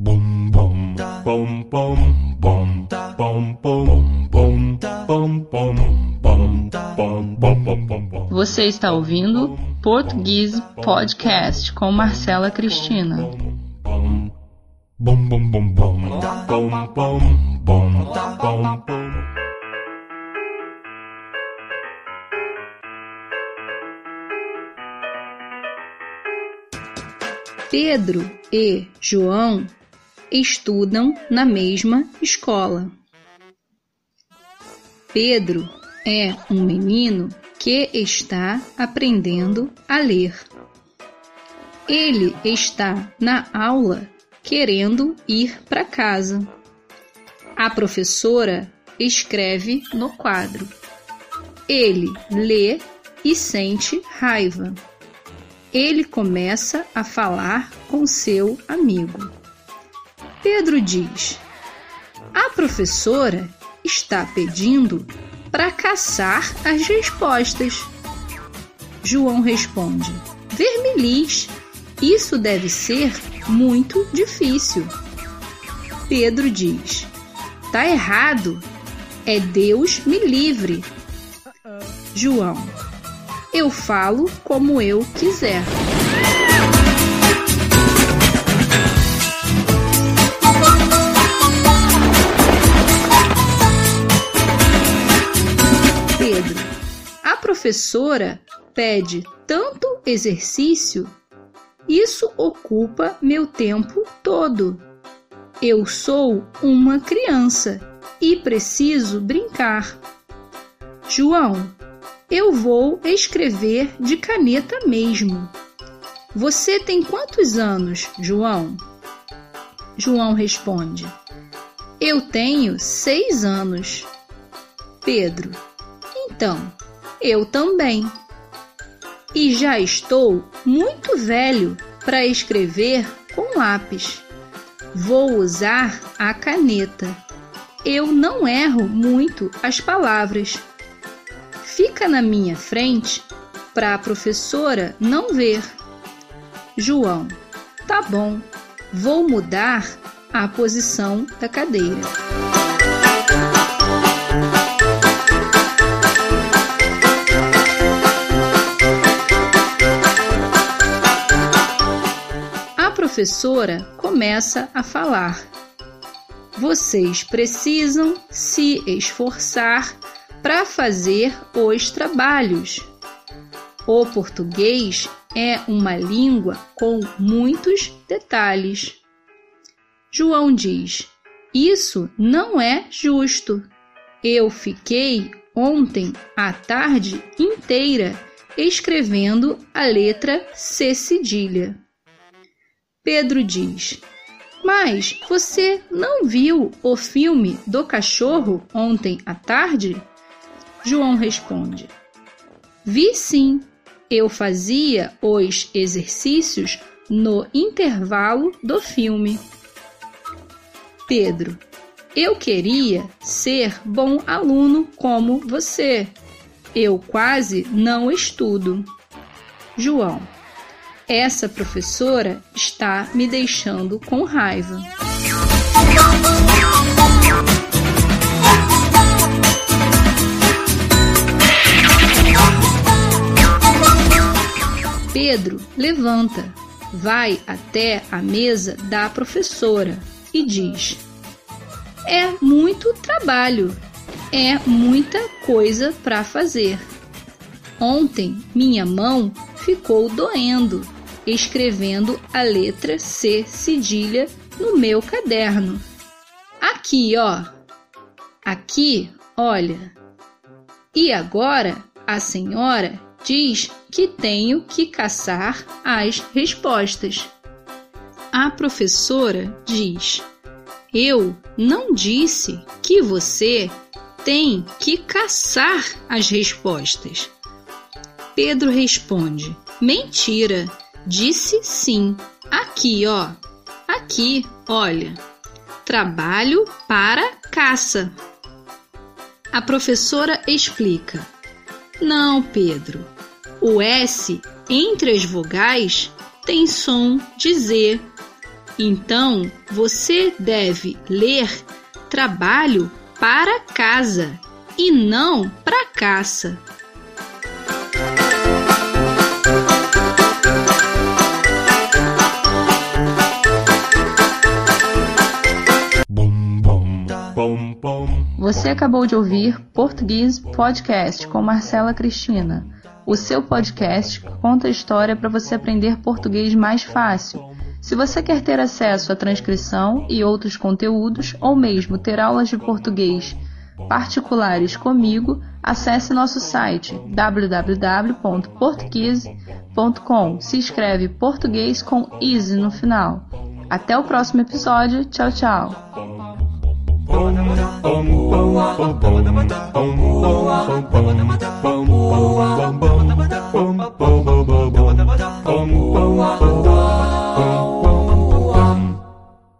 Bum bum bum bum bum bum bum bum bum bum bum bum bum bum Você está ouvindo Português Podcast com Marcela Cristina. bum bum bum bum bum bum bum bum Pedro e João estudam na mesma escola. Pedro é um menino que está aprendendo a ler. Ele está na aula querendo ir para casa. A professora escreve no quadro. Ele lê e sente raiva. Ele começa a falar com seu amigo. Pedro diz: A professora está pedindo para caçar as respostas. João responde: Vermeliz, isso deve ser muito difícil. Pedro diz: Tá errado. É Deus me livre. João: Eu falo como eu quiser. Professora pede tanto exercício, isso ocupa meu tempo todo. Eu sou uma criança e preciso brincar. João, eu vou escrever de caneta mesmo. Você tem quantos anos, João? João responde: Eu tenho seis anos. Pedro: Então, eu também. E já estou muito velho para escrever com lápis. Vou usar a caneta. Eu não erro muito as palavras. Fica na minha frente para a professora não ver. João, tá bom, vou mudar a posição da cadeira. Professora começa a falar. Vocês precisam se esforçar para fazer os trabalhos. O português é uma língua com muitos detalhes. João diz: Isso não é justo. Eu fiquei ontem a tarde inteira escrevendo a letra C cedilha. Pedro diz: Mas você não viu o filme do cachorro ontem à tarde? João responde: Vi sim. Eu fazia os exercícios no intervalo do filme. Pedro: Eu queria ser bom aluno como você. Eu quase não estudo. João: Essa professora está me deixando com raiva. Pedro levanta, vai até a mesa da professora e diz: É muito trabalho, é muita coisa para fazer. Ontem minha mão ficou doendo escrevendo a letra C cedilha no meu caderno. Aqui, ó. Aqui, olha. E agora a senhora diz que tenho que caçar as respostas. A professora diz: Eu não disse que você tem que caçar as respostas. Pedro responde: Mentira, disse sim. Aqui, ó. Aqui, olha. Trabalho para caça. A professora explica: Não, Pedro. O S entre as vogais tem som de Z. Então, você deve ler trabalho para casa e não para caça. Você acabou de ouvir Português Podcast com Marcela Cristina, o seu podcast que conta a história para você aprender português mais fácil. Se você quer ter acesso à transcrição e outros conteúdos, ou mesmo ter aulas de português particulares comigo, acesse nosso site www.portuguese.com. Se escreve português com easy no final. Até o próximo episódio. Tchau, tchau. Bum bum